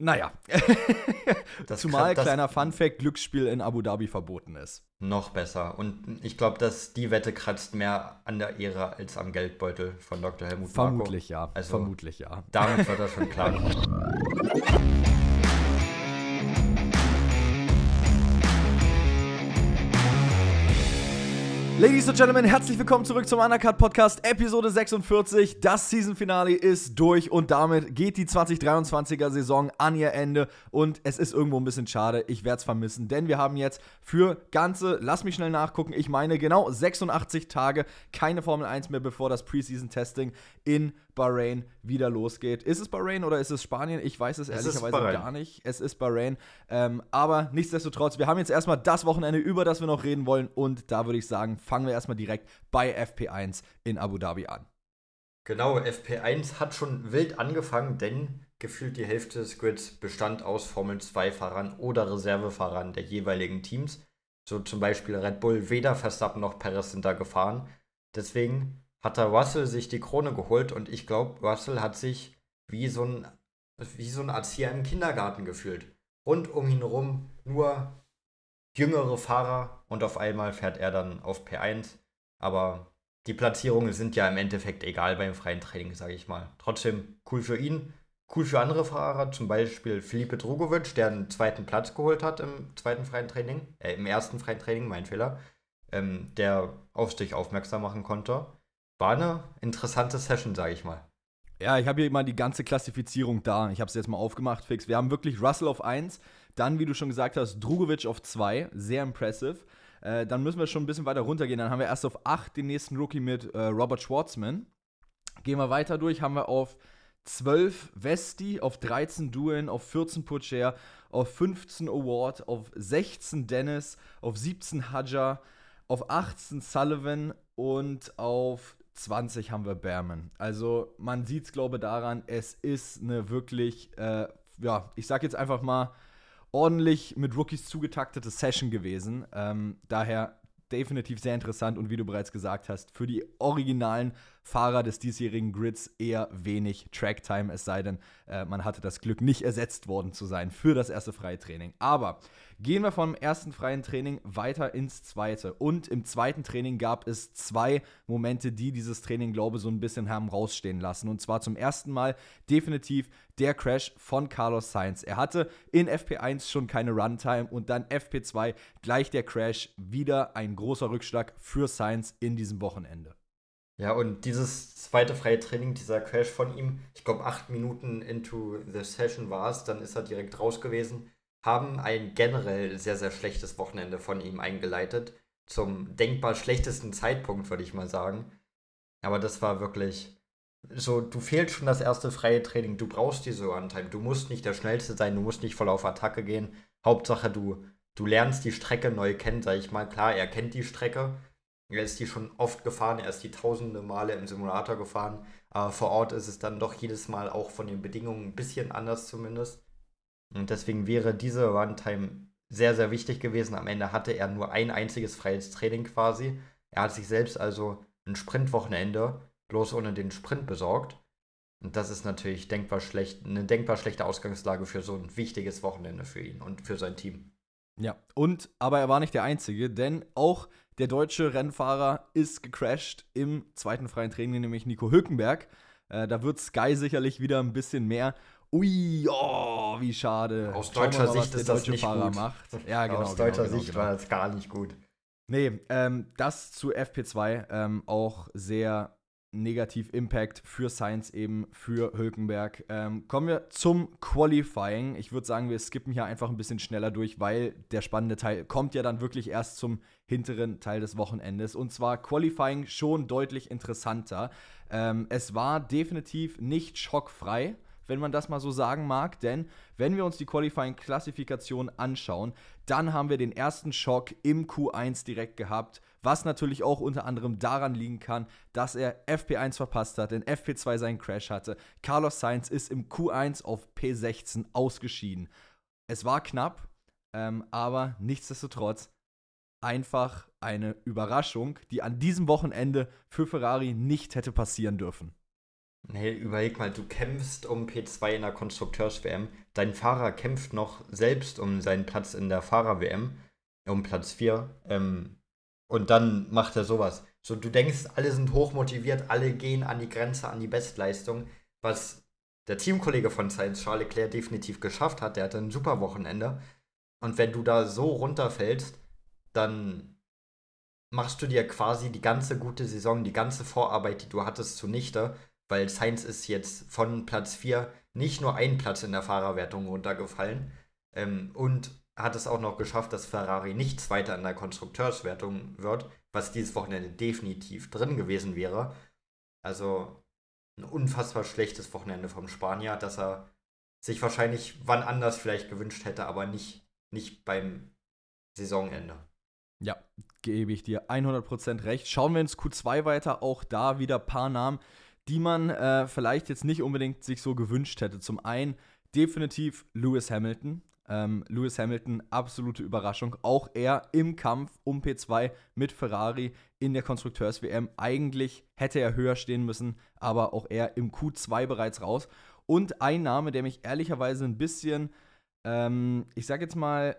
Naja. Zumal, kann, kleiner Fun-Fact, Glücksspiel in Abu Dhabi verboten ist. Noch besser. Und ich glaube, dass die Wette kratzt mehr an der Ehre als am Geldbeutel von Dr. Helmut Vermutlich Marko. ja. Also, Vermutlich ja. Damit wird das schon klar. Ladies and Gentlemen, herzlich willkommen zurück zum Undercut Podcast, Episode 46. Das Season-Finale ist durch und damit geht die 2023er Saison an ihr Ende. Und es ist irgendwo ein bisschen schade, ich werde es vermissen, denn wir haben jetzt für ganze, lass mich schnell nachgucken, ich meine genau 86 Tage keine Formel 1 mehr, bevor das Preseason-Testing in Bahrain wieder losgeht. Ist es Bahrain oder ist es Spanien? Ich weiß es, es ehrlicherweise gar nicht. Es ist Bahrain. Ähm, aber nichtsdestotrotz, wir haben jetzt erstmal das Wochenende, über das wir noch reden wollen. Und da würde ich sagen, fangen wir erstmal direkt bei FP1 in Abu Dhabi an. Genau, FP1 hat schon wild angefangen, denn gefühlt die Hälfte des Grids bestand aus Formel 2-Fahrern oder Reservefahrern der jeweiligen Teams. So zum Beispiel Red Bull, weder Verstappen noch Perez sind da gefahren. Deswegen hat der Russell sich die Krone geholt und ich glaube, Russell hat sich wie so ein, wie so ein Erzieher im Kindergarten gefühlt. Rund um ihn herum nur jüngere Fahrer und auf einmal fährt er dann auf P1. Aber die Platzierungen sind ja im Endeffekt egal beim freien Training, sage ich mal. Trotzdem cool für ihn, cool für andere Fahrer, zum Beispiel Felipe Drogovic, der einen zweiten Platz geholt hat im zweiten freien Training, äh, im ersten freien Training, mein Fehler, ähm, der auf sich aufmerksam machen konnte war eine interessante Session, sage ich mal. Ja, ich habe hier mal die ganze Klassifizierung da. Ich habe es jetzt mal aufgemacht, fix. Wir haben wirklich Russell auf 1, dann, wie du schon gesagt hast, Drugovic auf 2, sehr impressive. Äh, dann müssen wir schon ein bisschen weiter runtergehen. Dann haben wir erst auf 8 den nächsten Rookie mit äh, Robert Schwartzman. Gehen wir weiter durch, haben wir auf 12 Vesti, auf 13 Duen, auf 14 Putcher, auf 15 Award, auf 16 Dennis, auf 17 Hadja, auf 18 Sullivan und auf 20 haben wir Berman. Also man sieht es, glaube ich, daran, es ist eine wirklich, äh, ja, ich sag jetzt einfach mal, ordentlich mit Rookies zugetaktete Session gewesen. Ähm, daher definitiv sehr interessant und wie du bereits gesagt hast, für die originalen Fahrer des diesjährigen Grids eher wenig Tracktime, es sei denn, äh, man hatte das Glück, nicht ersetzt worden zu sein für das erste freie Training. Aber gehen wir vom ersten freien Training weiter ins zweite. Und im zweiten Training gab es zwei Momente, die dieses Training, glaube ich, so ein bisschen haben rausstehen lassen. Und zwar zum ersten Mal definitiv der Crash von Carlos Sainz. Er hatte in FP1 schon keine Runtime und dann FP2 gleich der Crash. Wieder ein großer Rückschlag für Sainz in diesem Wochenende. Ja, und dieses zweite freie Training, dieser Crash von ihm, ich glaube, acht Minuten into the session war es, dann ist er direkt raus gewesen, haben ein generell sehr, sehr schlechtes Wochenende von ihm eingeleitet. Zum denkbar schlechtesten Zeitpunkt, würde ich mal sagen. Aber das war wirklich so, du fehlst schon das erste freie Training, du brauchst diese Runtime, du musst nicht der Schnellste sein, du musst nicht voll auf Attacke gehen. Hauptsache, du, du lernst die Strecke neu kennen, sag ich mal. Klar, er kennt die Strecke, er ist die schon oft gefahren, er ist die tausende Male im Simulator gefahren, aber vor Ort ist es dann doch jedes Mal auch von den Bedingungen ein bisschen anders zumindest. Und deswegen wäre diese Runtime sehr, sehr wichtig gewesen. Am Ende hatte er nur ein einziges freies Training quasi. Er hat sich selbst also ein Sprintwochenende bloß ohne den Sprint besorgt. Und das ist natürlich denkbar schlecht, eine denkbar schlechte Ausgangslage für so ein wichtiges Wochenende für ihn und für sein Team. Ja, und aber er war nicht der Einzige, denn auch der deutsche Rennfahrer ist gecrashed im zweiten freien Training, nämlich Nico Hülkenberg. Äh, da wird Sky sicherlich wieder ein bisschen mehr. Ui, oh, wie schade. Aus deutscher mal, Sicht ist das nicht Fahrer gut. Macht. Ja, genau. Aus deutscher genau, genau, Sicht genau. war das gar nicht gut. Nee, ähm, das zu FP2 ähm, auch sehr negativ Impact für Science eben, für Hülkenberg. Ähm, kommen wir zum Qualifying. Ich würde sagen, wir skippen hier einfach ein bisschen schneller durch, weil der spannende Teil kommt ja dann wirklich erst zum hinteren Teil des Wochenendes. Und zwar Qualifying schon deutlich interessanter. Ähm, es war definitiv nicht schockfrei wenn man das mal so sagen mag. Denn wenn wir uns die Qualifying-Klassifikation anschauen, dann haben wir den ersten Schock im Q1 direkt gehabt, was natürlich auch unter anderem daran liegen kann, dass er FP1 verpasst hat, in FP2 seinen Crash hatte. Carlos Sainz ist im Q1 auf P16 ausgeschieden. Es war knapp, ähm, aber nichtsdestotrotz einfach eine Überraschung, die an diesem Wochenende für Ferrari nicht hätte passieren dürfen. Nee, überleg mal, du kämpfst um P2 in der Konstrukteurs-WM. Dein Fahrer kämpft noch selbst um seinen Platz in der Fahrer-WM, um Platz 4. Ähm, und dann macht er sowas. So, du denkst, alle sind hochmotiviert, alle gehen an die Grenze, an die Bestleistung, was der Teamkollege von Science Charles Leclerc definitiv geschafft hat. Der hatte ein super Wochenende. Und wenn du da so runterfällst, dann machst du dir quasi die ganze gute Saison, die ganze Vorarbeit, die du hattest, zunichte, weil Sainz ist jetzt von Platz 4 nicht nur ein Platz in der Fahrerwertung runtergefallen ähm, und hat es auch noch geschafft, dass Ferrari nicht Zweiter in der Konstrukteurswertung wird, was dieses Wochenende definitiv drin gewesen wäre. Also ein unfassbar schlechtes Wochenende vom Spanier, dass er sich wahrscheinlich wann anders vielleicht gewünscht hätte, aber nicht, nicht beim Saisonende. Ja, gebe ich dir 100% recht. Schauen wir ins Q2 weiter, auch da wieder ein paar Namen, die man äh, vielleicht jetzt nicht unbedingt sich so gewünscht hätte. Zum einen definitiv Lewis Hamilton. Ähm, Lewis Hamilton, absolute Überraschung. Auch er im Kampf um P2 mit Ferrari in der Konstrukteurs-WM. Eigentlich hätte er höher stehen müssen, aber auch er im Q2 bereits raus. Und ein Name, der mich ehrlicherweise ein bisschen, ähm, ich sag jetzt mal,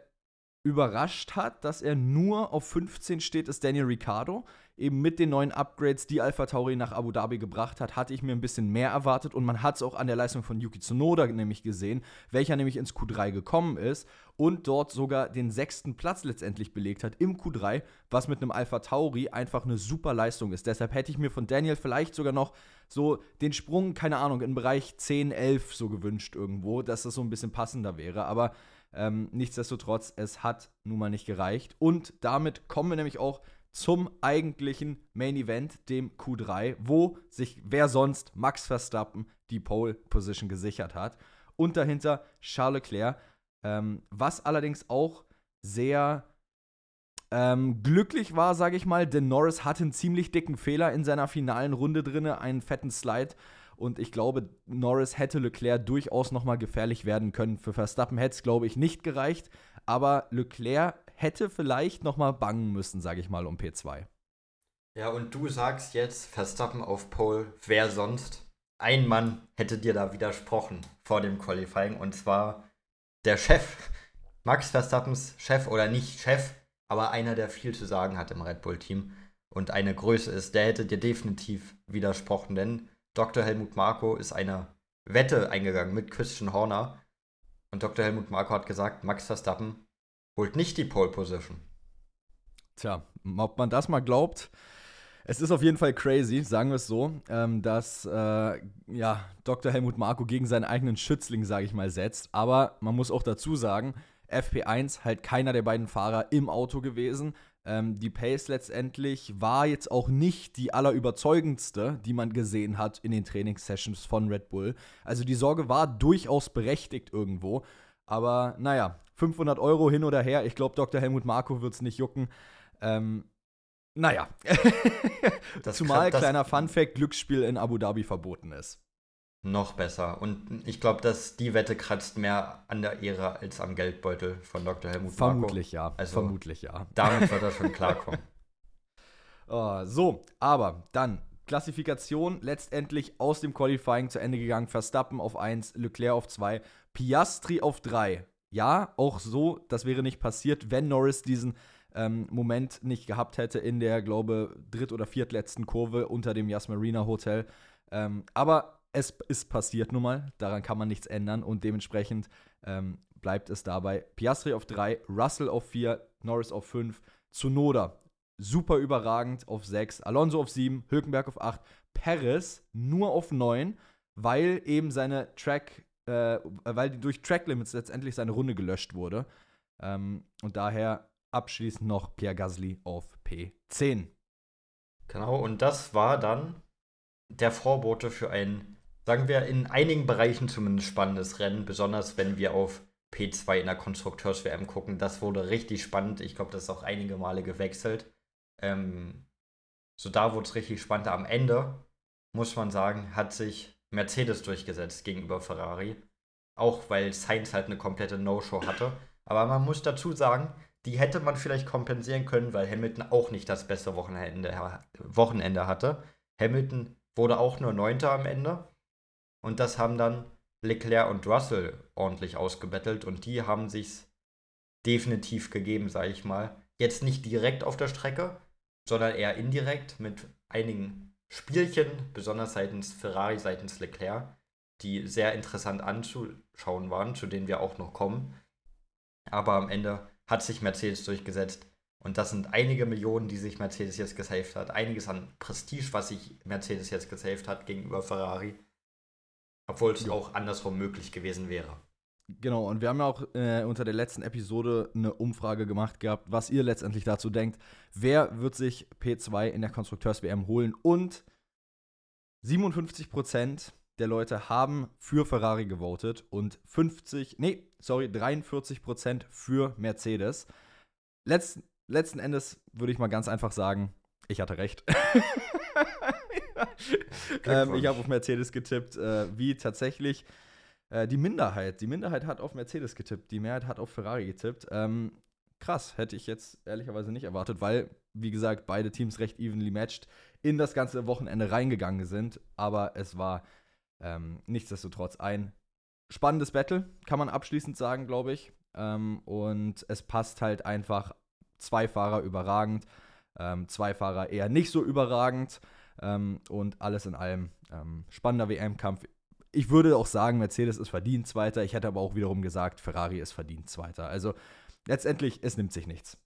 überrascht hat, dass er nur auf 15 steht, ist Daniel Ricciardo. Eben mit den neuen Upgrades, die Alpha Tauri nach Abu Dhabi gebracht hat, hatte ich mir ein bisschen mehr erwartet und man hat es auch an der Leistung von Yuki Tsunoda nämlich gesehen, welcher nämlich ins Q3 gekommen ist und dort sogar den sechsten Platz letztendlich belegt hat im Q3, was mit einem Alpha Tauri einfach eine super Leistung ist. Deshalb hätte ich mir von Daniel vielleicht sogar noch so den Sprung, keine Ahnung, im Bereich 10, 11 so gewünscht irgendwo, dass das so ein bisschen passender wäre. Aber ähm, nichtsdestotrotz, es hat nun mal nicht gereicht. Und damit kommen wir nämlich auch zum eigentlichen Main Event, dem Q3, wo sich wer sonst Max Verstappen die Pole Position gesichert hat. Und dahinter Charles Leclerc, ähm, was allerdings auch sehr ähm, glücklich war, sage ich mal, denn Norris hatte einen ziemlich dicken Fehler in seiner finalen Runde drin, einen fetten Slide und ich glaube, Norris hätte Leclerc durchaus nochmal gefährlich werden können. Für Verstappen hätte es, glaube ich, nicht gereicht. Aber Leclerc hätte vielleicht nochmal bangen müssen, sage ich mal, um P2. Ja, und du sagst jetzt Verstappen auf Pole, wer sonst? Ein Mann hätte dir da widersprochen vor dem Qualifying und zwar der Chef, Max Verstappens Chef oder nicht Chef, aber einer, der viel zu sagen hat im Red Bull-Team und eine Größe ist, der hätte dir definitiv widersprochen, denn Dr. Helmut Marko ist eine Wette eingegangen mit Christian Horner. Und Dr. Helmut Marko hat gesagt, Max Verstappen holt nicht die Pole Position. Tja, ob man das mal glaubt, es ist auf jeden Fall crazy, sagen wir es so, ähm, dass äh, ja, Dr. Helmut Marko gegen seinen eigenen Schützling, sage ich mal, setzt. Aber man muss auch dazu sagen, FP1 halt keiner der beiden Fahrer im Auto gewesen. Ähm, die Pace letztendlich war jetzt auch nicht die allerüberzeugendste, die man gesehen hat in den Trainingssessions von Red Bull. Also die Sorge war durchaus berechtigt irgendwo. Aber naja, 500 Euro hin oder her. Ich glaube, Dr. Helmut Marko wird es nicht jucken. Ähm, naja. Zumal, kann, kleiner Fun-Fact, Glücksspiel in Abu Dhabi verboten ist. Noch besser. Und ich glaube, dass die Wette kratzt mehr an der Ehre als am Geldbeutel von Dr. Helmut Vermutlich Marko. ja. Also Vermutlich ja. Damit wird er schon klarkommen. oh, so, aber dann Klassifikation letztendlich aus dem Qualifying zu Ende gegangen. Verstappen auf 1, Leclerc auf 2, Piastri auf 3. Ja, auch so, das wäre nicht passiert, wenn Norris diesen ähm, Moment nicht gehabt hätte in der, glaube dritt- oder viertletzten Kurve unter dem Yas Marina Hotel. Ähm, aber es ist passiert nun mal, daran kann man nichts ändern und dementsprechend ähm, bleibt es dabei. Piastri auf 3, Russell auf 4, Norris auf 5, Tsunoda super überragend auf 6, Alonso auf 7, Hülkenberg auf 8, Perez nur auf 9, weil eben seine Track, äh, weil durch Track Limits letztendlich seine Runde gelöscht wurde. Ähm, und daher abschließend noch Pierre Gasly auf P10. Genau, und das war dann der Vorbote für ein sagen wir, in einigen Bereichen zumindest spannendes Rennen, besonders wenn wir auf P2 in der Konstrukteurs-WM gucken. Das wurde richtig spannend. Ich glaube, das ist auch einige Male gewechselt. Ähm, so da wurde es richtig spannend. Am Ende, muss man sagen, hat sich Mercedes durchgesetzt gegenüber Ferrari. Auch weil Sainz halt eine komplette No-Show hatte. Aber man muss dazu sagen, die hätte man vielleicht kompensieren können, weil Hamilton auch nicht das beste Wochenende, Wochenende hatte. Hamilton wurde auch nur Neunter am Ende Und das haben dann Leclerc und Russell ordentlich ausgebettelt und die haben sich's definitiv gegeben, sage ich mal. Jetzt nicht direkt auf der Strecke, sondern eher indirekt mit einigen Spielchen, besonders seitens Ferrari, seitens Leclerc, die sehr interessant anzuschauen waren, zu denen wir auch noch kommen. Aber am Ende hat sich Mercedes durchgesetzt. Und das sind einige Millionen, die sich Mercedes jetzt gesaved hat. Einiges an Prestige, was sich Mercedes jetzt gesaved hat gegenüber Ferrari. Obwohl es ja. auch andersrum möglich gewesen wäre. Genau, und wir haben ja auch äh, unter der letzten Episode eine Umfrage gemacht gehabt, was ihr letztendlich dazu denkt. Wer wird sich P2 in der Konstrukteurs-WM holen? Und 57% der Leute haben für Ferrari gewotet und 50, nee, sorry, 43% für Mercedes. Letz, letzten Endes würde ich mal ganz einfach sagen, ich hatte recht. ähm, ich habe auf Mercedes getippt, äh, wie tatsächlich äh, die Minderheit. Die Minderheit hat auf Mercedes getippt, die Mehrheit hat auf Ferrari getippt. Ähm, krass, hätte ich jetzt ehrlicherweise nicht erwartet, weil, wie gesagt, beide Teams recht evenly matched in das ganze Wochenende reingegangen sind. Aber es war ähm, nichtsdestotrotz ein spannendes Battle, kann man abschließend sagen, glaube ich. Ähm, und es passt halt einfach zwei Fahrer überragend, ähm, zwei Fahrer eher nicht so überragend. Ähm, und alles in allem ähm, spannender WM-Kampf ich würde auch sagen, Mercedes ist verdient Zweiter. Ich hätte aber auch wiederum gesagt, Ferrari ist verdient Zweiter. Also letztendlich, es nimmt sich nichts.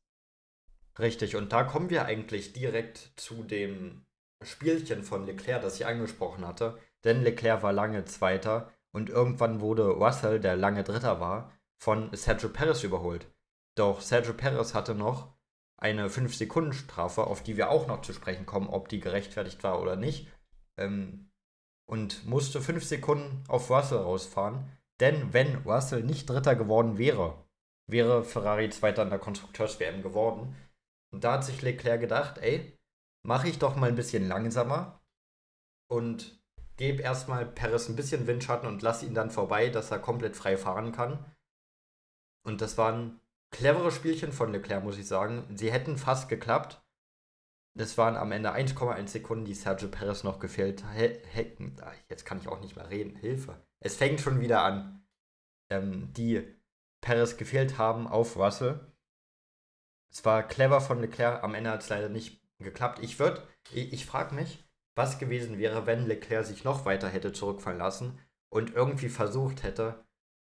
Richtig, und da kommen wir eigentlich direkt zu dem Spielchen von Leclerc, das ich angesprochen hatte. Denn Leclerc war lange Zweiter und irgendwann wurde Russell, der lange Dritter war, von Sergio Perez überholt. Doch Sergio Perez hatte noch eine 5-Sekunden-Strafe, auf die wir auch noch zu sprechen kommen, ob die gerechtfertigt war oder nicht. Ähm, und musste fünf Sekunden auf Russell rausfahren. Denn wenn Russell nicht Dritter geworden wäre, wäre Ferrari Zweiter in der Konstrukteurs-WM geworden. Und da hat sich Leclerc gedacht, ey, mache ich doch mal ein bisschen langsamer und gebe erstmal Perez ein bisschen Windschatten und lasse ihn dann vorbei, dass er komplett frei fahren kann. Und das waren clevere Spielchen von Leclerc, muss ich sagen. Sie hätten fast geklappt, das waren am Ende 1,1 Sekunden, die Sergio Perez noch gefehlt hätten. Jetzt kann ich auch nicht mehr reden. Hilfe. Es fängt schon wieder an. Ähm, die Perez gefehlt haben auf Russell. Es war clever von Leclerc. Am Ende hat es leider nicht geklappt. Ich würde, ich, ich frage mich, was gewesen wäre, wenn Leclerc sich noch weiter hätte zurückfallen lassen und irgendwie versucht hätte,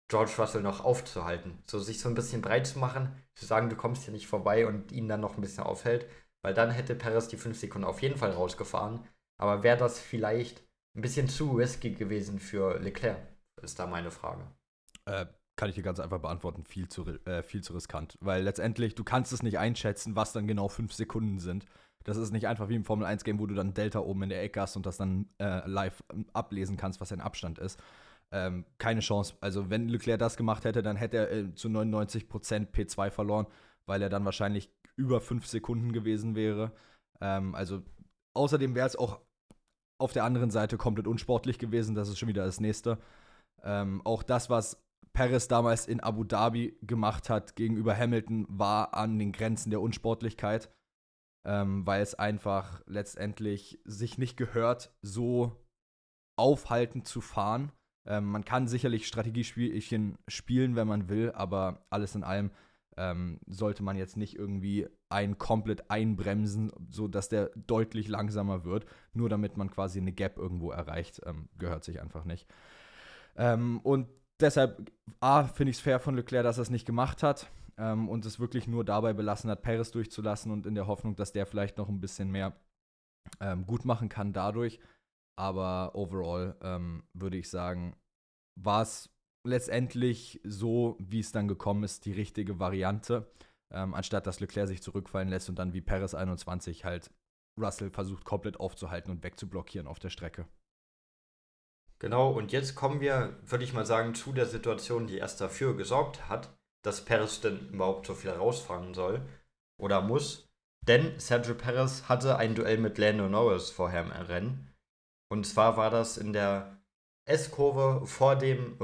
George Russell noch aufzuhalten. So sich so ein bisschen breit zu machen, zu sagen, du kommst hier nicht vorbei und ihn dann noch ein bisschen aufhält. Weil dann hätte Perez die 5 Sekunden auf jeden Fall rausgefahren. Aber wäre das vielleicht ein bisschen zu risky gewesen für Leclerc? Ist da meine Frage. Äh, kann ich dir ganz einfach beantworten, viel zu, äh, viel zu riskant. Weil letztendlich, du kannst es nicht einschätzen, was dann genau 5 Sekunden sind. Das ist nicht einfach wie im Formel 1-Game, wo du dann Delta oben in der Ecke hast und das dann äh, live ablesen kannst, was dein Abstand ist. Ähm, keine Chance. Also, wenn Leclerc das gemacht hätte, dann hätte er äh, zu 99% P2 verloren, weil er dann wahrscheinlich über fünf Sekunden gewesen wäre. Ähm, also außerdem wäre es auch auf der anderen Seite komplett unsportlich gewesen. Das ist schon wieder das nächste. Ähm, auch das, was Perez damals in Abu Dhabi gemacht hat gegenüber Hamilton, war an den Grenzen der Unsportlichkeit, ähm, weil es einfach letztendlich sich nicht gehört, so aufhaltend zu fahren. Ähm, man kann sicherlich Strategiespielchen spielen, wenn man will, aber alles in allem ähm, sollte man jetzt nicht irgendwie einen komplett einbremsen, sodass der deutlich langsamer wird, nur damit man quasi eine Gap irgendwo erreicht. Ähm, gehört sich einfach nicht. Ähm, und deshalb, A, finde ich es fair von Leclerc, dass er es nicht gemacht hat ähm, und es wirklich nur dabei belassen hat, Paris durchzulassen und in der Hoffnung, dass der vielleicht noch ein bisschen mehr ähm, gut machen kann dadurch. Aber overall ähm, würde ich sagen, war es letztendlich so, wie es dann gekommen ist, die richtige Variante, ähm, anstatt dass Leclerc sich zurückfallen lässt und dann wie Paris 21 halt Russell versucht komplett aufzuhalten und wegzublockieren auf der Strecke. Genau, und jetzt kommen wir, würde ich mal sagen, zu der Situation, die erst dafür gesorgt hat, dass Perez denn überhaupt so viel rausfahren soll oder muss. Denn Sergio Perez hatte ein Duell mit Lando Norris vorher im Rennen. Und zwar war das in der S-Kurve vor,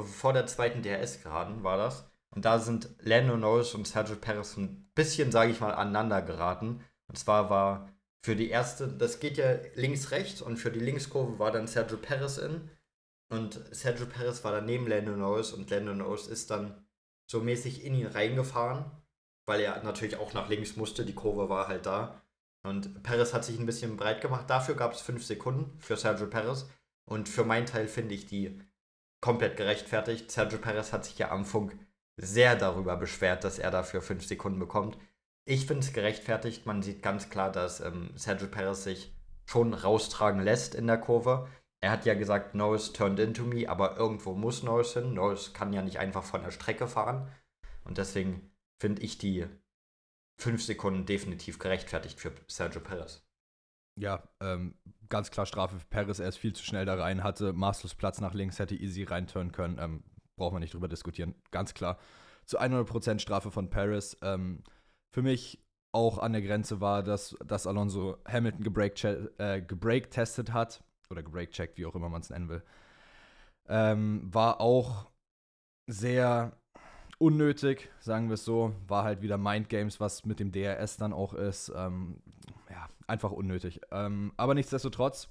vor der zweiten DRS-Geraden war das. Und da sind Lando Norris und Sergio Perez ein bisschen, sage ich mal, aneinander geraten. Und zwar war für die erste, das geht ja links-rechts und für die Linkskurve war dann Sergio Perez in. und Sergio Perez war daneben Lando Norris und Lando Norris ist dann so mäßig in ihn reingefahren, weil er natürlich auch nach links musste, die Kurve war halt da. Und Perez hat sich ein bisschen breit gemacht. Dafür gab es fünf Sekunden für Sergio Perez. Und für meinen Teil finde ich die komplett gerechtfertigt. Sergio Perez hat sich ja am Funk sehr darüber beschwert, dass er dafür fünf Sekunden bekommt. Ich finde es gerechtfertigt. Man sieht ganz klar, dass ähm, Sergio Perez sich schon raustragen lässt in der Kurve. Er hat ja gesagt, Norris turned into me, aber irgendwo muss Norris hin. Norris kann ja nicht einfach von der Strecke fahren. Und deswegen finde ich die fünf Sekunden definitiv gerechtfertigt für Sergio Perez. Ja, ähm, ganz klar Strafe für Perez. Er ist viel zu schnell da rein, hatte maßlos Platz nach links, hätte easy reinturnen können. Ähm, braucht man nicht drüber diskutieren. Ganz klar. Zu 100% Strafe von Perez. Ähm, für mich auch an der Grenze war, dass, dass Alonso Hamilton gebreak-testet äh, hat. Oder gebreak-checkt, wie auch immer man es nennen will. Ähm, war auch sehr unnötig, sagen wir es so. War halt wieder Mindgames, was mit dem DRS dann auch ist. Ähm, ja, einfach unnötig. Ähm, aber nichtsdestotrotz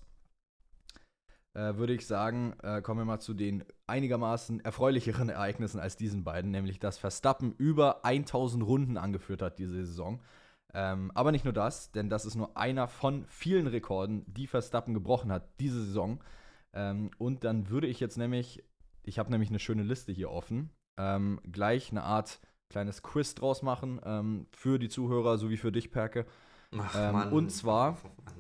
äh, würde ich sagen, äh, kommen wir mal zu den einigermaßen erfreulicheren Ereignissen als diesen beiden, nämlich dass Verstappen über 1000 Runden angeführt hat diese Saison. Ähm, aber nicht nur das, denn das ist nur einer von vielen Rekorden, die Verstappen gebrochen hat diese Saison. Ähm, und dann würde ich jetzt nämlich, ich habe nämlich eine schöne Liste hier offen, ähm, gleich eine Art kleines Quiz draus machen ähm, für die Zuhörer sowie für dich, Perke. Ach, ähm, und zwar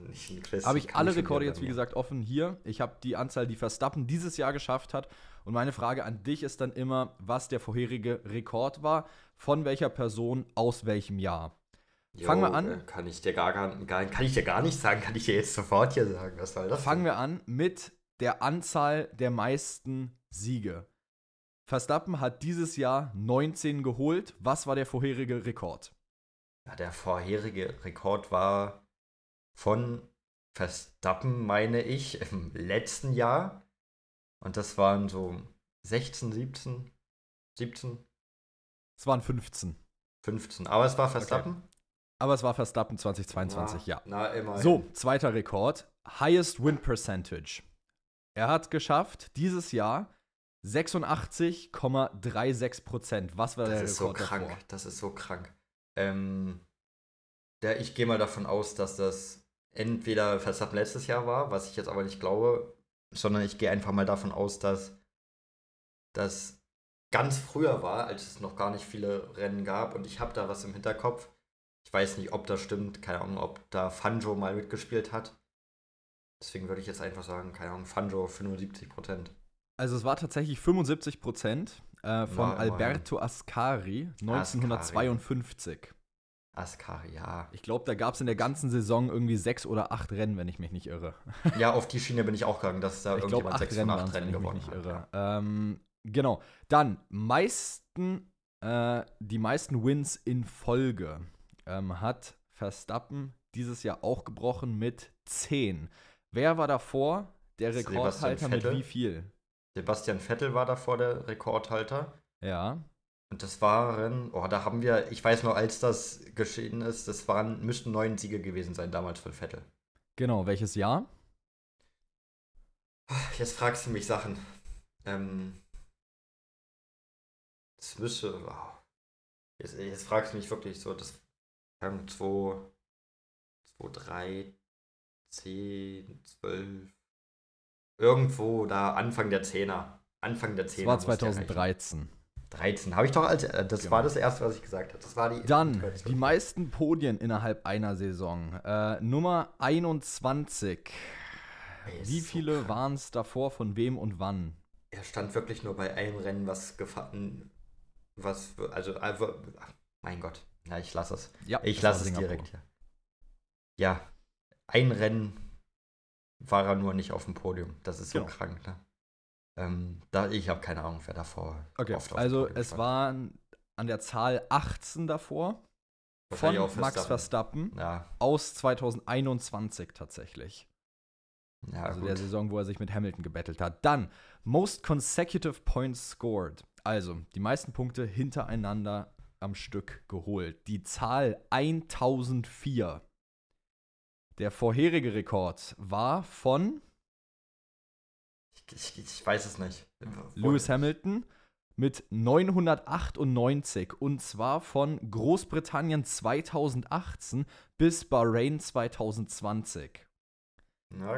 habe ich alle Rekorde jetzt, wie gesagt, offen hier. Ich habe die Anzahl, die Verstappen dieses Jahr geschafft hat. Und meine Frage an dich ist dann immer, was der vorherige Rekord war, von welcher Person aus welchem Jahr. Jo, Fangen wir an. Äh, kann ich, dir gar, gar, kann ich dir gar nicht sagen, kann ich dir jetzt sofort hier sagen. Was soll das? Fangen wir an mit der Anzahl der meisten Siege. Verstappen hat dieses Jahr 19 geholt. Was war der vorherige Rekord? Ja, der vorherige Rekord war von Verstappen, meine ich, im letzten Jahr. Und das waren so 16, 17, 17. Es waren 15. 15. Aber es war Verstappen. Okay. Aber es war Verstappen 2022, na, ja. Na, immerhin. So, zweiter Rekord. Highest Win Percentage. Er hat geschafft, dieses Jahr 86,36 Prozent. Was war das der ist Rekord so krank. Davor? Das ist so krank. Ähm, der, ich gehe mal davon aus, dass das entweder Verstappen letztes Jahr war, was ich jetzt aber nicht glaube, sondern ich gehe einfach mal davon aus, dass das ganz früher war, als es noch gar nicht viele Rennen gab und ich habe da was im Hinterkopf. Ich weiß nicht, ob das stimmt, keine Ahnung, ob da Fanjo mal mitgespielt hat. Deswegen würde ich jetzt einfach sagen, keine Ahnung, Fanjo 75 Prozent. Also es war tatsächlich 75 Prozent äh, von Nein, Alberto Ascari 1952. Ascari, ja. Ich glaube, da gab es in der ganzen Saison irgendwie sechs oder acht Rennen, wenn ich mich nicht irre. ja, auf die Schiene bin ich auch gegangen, dass da ich irgendjemand glaub, sechs Rennen, acht Rennen gewonnen hat. Irre. Ähm, genau. Dann meisten, äh, die meisten Wins in Folge ähm, hat Verstappen dieses Jahr auch gebrochen mit 10. Wer war davor der Rekordhalter mit wie viel? Sebastian Vettel war davor der Rekordhalter. Ja. Und das waren, oh, da haben wir, ich weiß noch, als das geschehen ist, das waren, müssten neun Siege gewesen sein damals von Vettel. Genau, welches Jahr? Jetzt fragst du mich Sachen. Ähm, das müsste, wow. Jetzt, jetzt fragst du mich wirklich so, das 2, 2, 3, 10, 12, Irgendwo da Anfang der Zehner. Anfang der Zehner. Das war 2013. 13. Habe ich doch als. Äh, das genau. war das erste, was ich gesagt habe. Das war die. Dann die meisten Podien innerhalb einer Saison. Äh, Nummer 21. Ey, Wie viele so waren es davor, von wem und wann? Er stand wirklich nur bei einem Rennen, was gefahren. Was. Also, also. Mein Gott. Ja, ich lasse es. Ja, ich lasse es direkt. Ja. ja. Ein Rennen war er nur nicht auf dem Podium. Das ist so genau. krank, ne? Ähm, da, ich habe keine Ahnung, wer davor. Okay, also es waren an der Zahl 18 davor von Max Verstappen ja. aus 2021 tatsächlich. Ja, also gut. der Saison, wo er sich mit Hamilton gebettelt hat. Dann Most Consecutive Points Scored. Also die meisten Punkte hintereinander am Stück geholt. Die Zahl 1004. Der vorherige Rekord war von. Ich, ich, ich weiß es nicht. Lewis Hamilton mit 998 und zwar von Großbritannien 2018 bis Bahrain 2020.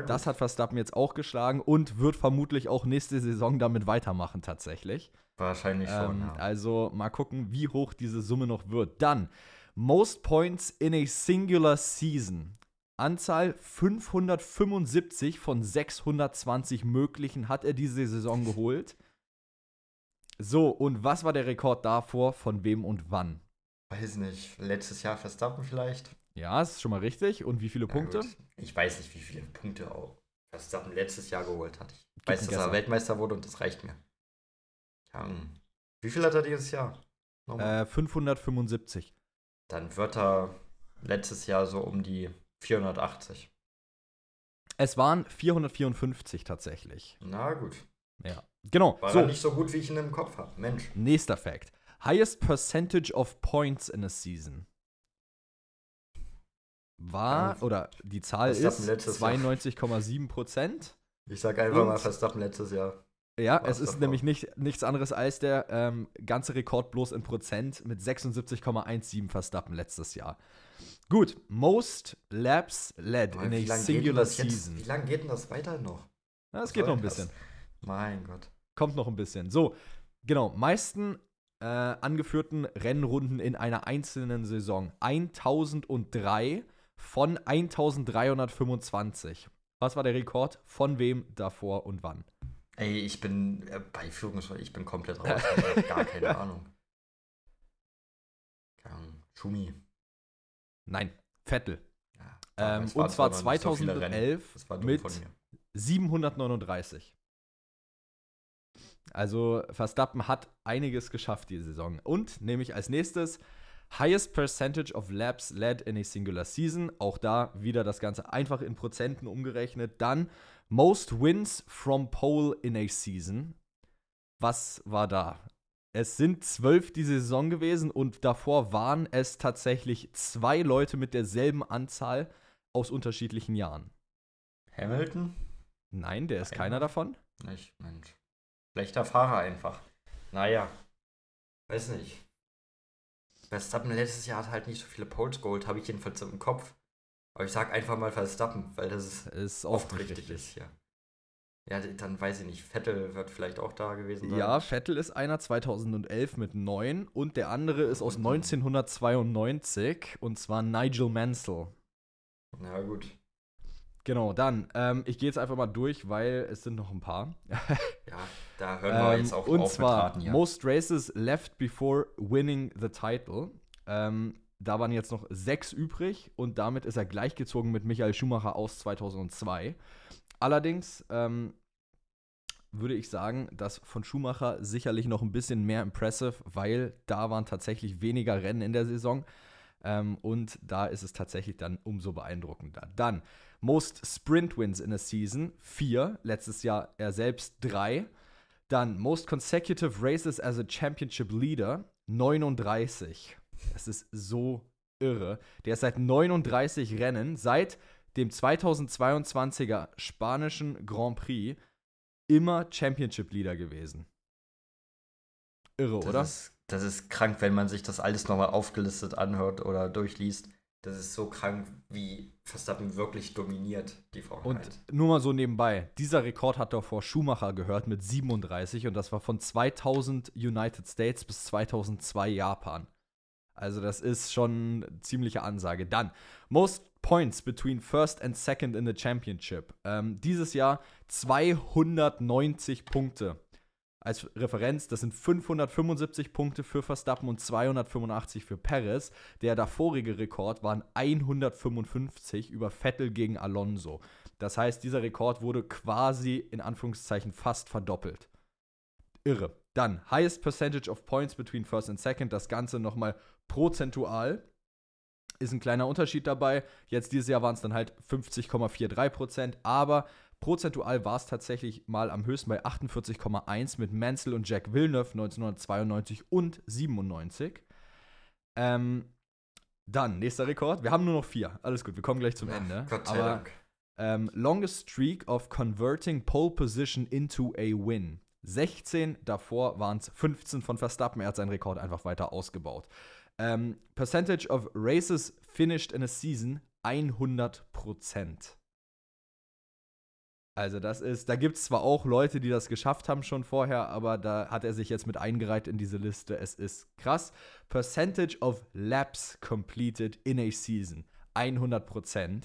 Das hat Verstappen jetzt auch geschlagen und wird vermutlich auch nächste Saison damit weitermachen tatsächlich. Wahrscheinlich schon. Ähm, ja. Also mal gucken, wie hoch diese Summe noch wird. Dann Most Points in a Singular Season. Anzahl 575 von 620 möglichen hat er diese Saison geholt. So, und was war der Rekord davor? Von wem und wann? Weiß nicht. Letztes Jahr Verstappen vielleicht? Ja, ist schon mal richtig. Und wie viele ja, Punkte? Gut. Ich weiß nicht, wie viele Punkte auch Verstappen letztes Jahr geholt hat. Ich weiß, dass er Weltmeister wurde und das reicht mir. Ja, wie viel hat er dieses Jahr? Äh, 575. Dann wird er letztes Jahr so um die 480. Es waren 454 tatsächlich. Na gut. Ja. Genau. War so. nicht so gut, wie ich ihn im Kopf habe. Mensch. Nächster Fact. Highest percentage of points in a season. War, oder die Zahl ist 92,7 Prozent. Ich sag einfach Und, mal Verstappen letztes Jahr. Ja, es ist nämlich nicht, nichts anderes als der ähm, ganze Rekord bloß in Prozent mit 76,17 Verstappen letztes Jahr. Gut, most laps led in a singular season. Jetzt, wie lange geht denn das weiter noch? Ja, es geht noch ein bisschen. Mein Gott. Kommt noch ein bisschen. So, genau, meisten äh, angeführten Rennrunden in einer einzelnen Saison. 1003 von 1325. Was war der Rekord? Von wem, davor und wann? Ey, ich bin äh, bei Führungsfall, ich bin komplett raus. ich habe gar keine Ahnung. Schumi. Nein, Vettel. Ja, ähm, und zwar 2011 so mit 739. Also Verstappen hat einiges geschafft diese Saison. Und nämlich als nächstes Highest Percentage of Laps led in a singular season. Auch da wieder das Ganze einfach in Prozenten umgerechnet. Dann Most Wins from Pole in a Season. Was war da? Es sind zwölf diese Saison gewesen und davor waren es tatsächlich zwei Leute mit derselben Anzahl aus unterschiedlichen Jahren. Hamilton? Nein, der ist keiner, keiner davon. Nicht, Mensch. Schlechter Fahrer einfach. Naja. Weiß nicht. Verstappen letztes Jahr hat halt nicht so viele Poles geholt, habe ich jedenfalls im Kopf. Aber ich sag einfach mal Verstappen, weil das ist, ist oft richtig, richtig ist, ja. Ja, dann weiß ich nicht. Vettel wird vielleicht auch da gewesen sein. Ja, Vettel ist einer 2011 mit 9 und der andere ist aus 1992 und zwar Nigel Mansell. Na gut. Genau, dann, ähm, ich gehe jetzt einfach mal durch, weil es sind noch ein paar. ja, da hören wir ähm, jetzt auch Und auf zwar, Raten, ja. Most Races left before winning the title. Ähm, da waren jetzt noch sechs übrig und damit ist er gleichgezogen mit Michael Schumacher aus 2002. Allerdings ähm, würde ich sagen, dass von Schumacher sicherlich noch ein bisschen mehr impressive, weil da waren tatsächlich weniger Rennen in der Saison. Ähm, und da ist es tatsächlich dann umso beeindruckender. Dann Most Sprint Wins in a Season, vier. Letztes Jahr er selbst drei. Dann Most Consecutive Races as a Championship Leader, 39. Das ist so irre. Der ist seit 39 Rennen, seit dem 2022er spanischen Grand Prix, immer Championship Leader gewesen. Irre, das oder? Ist, das ist krank, wenn man sich das alles nochmal aufgelistet anhört oder durchliest. Das ist so krank, wie Verstappen wirklich dominiert die Formel Und nur mal so nebenbei, dieser Rekord hat davor Schumacher gehört mit 37 und das war von 2000 United States bis 2002 Japan. Also das ist schon eine ziemliche Ansage. Dann, most points between first and second in the championship. Ähm, dieses Jahr 290 Punkte als Referenz, das sind 575 Punkte für Verstappen und 285 für Perez. Der davorige Rekord waren 155 über Vettel gegen Alonso. Das heißt, dieser Rekord wurde quasi in Anführungszeichen fast verdoppelt. Irre. Dann, highest percentage of points between first and second, das Ganze nochmal prozentual. Ist ein kleiner Unterschied dabei. Jetzt dieses Jahr waren es dann halt 50,43 Prozent, aber Prozentual war es tatsächlich mal am höchsten bei 48,1 mit Mansell und Jack Villeneuve 1992 und 97. Ähm, dann, nächster Rekord. Wir haben nur noch vier. Alles gut, wir kommen gleich zum Ende. Gott sei Aber Dank. Ähm, longest streak of converting pole position into a win. 16, davor waren es 15 von Verstappen. Er hat seinen Rekord einfach weiter ausgebaut. Ähm, percentage of races finished in a season 100% Also das ist, da gibt es zwar auch Leute, die das geschafft haben schon vorher, aber da hat er sich jetzt mit eingereiht in diese Liste. Es ist krass. Percentage of laps completed in a season 100%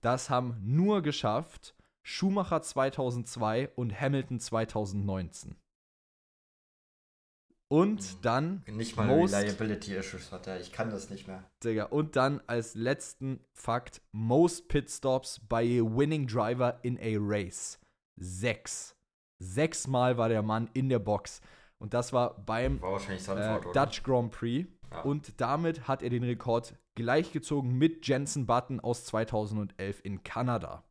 Das haben nur geschafft Schumacher 2002 und Hamilton 2019. Und dann. Nicht mal most, Reliability Issues hat er. Ich kann das nicht mehr. Digga. Und dann als letzten Fakt: Most Pit Stops by a winning driver in a race. Sechs. Sechsmal war der Mann in der Box. Und das war beim war äh, Dutch Grand Prix. Ja. Und damit hat er den Rekord gleichgezogen mit Jensen Button aus 2011 in Kanada.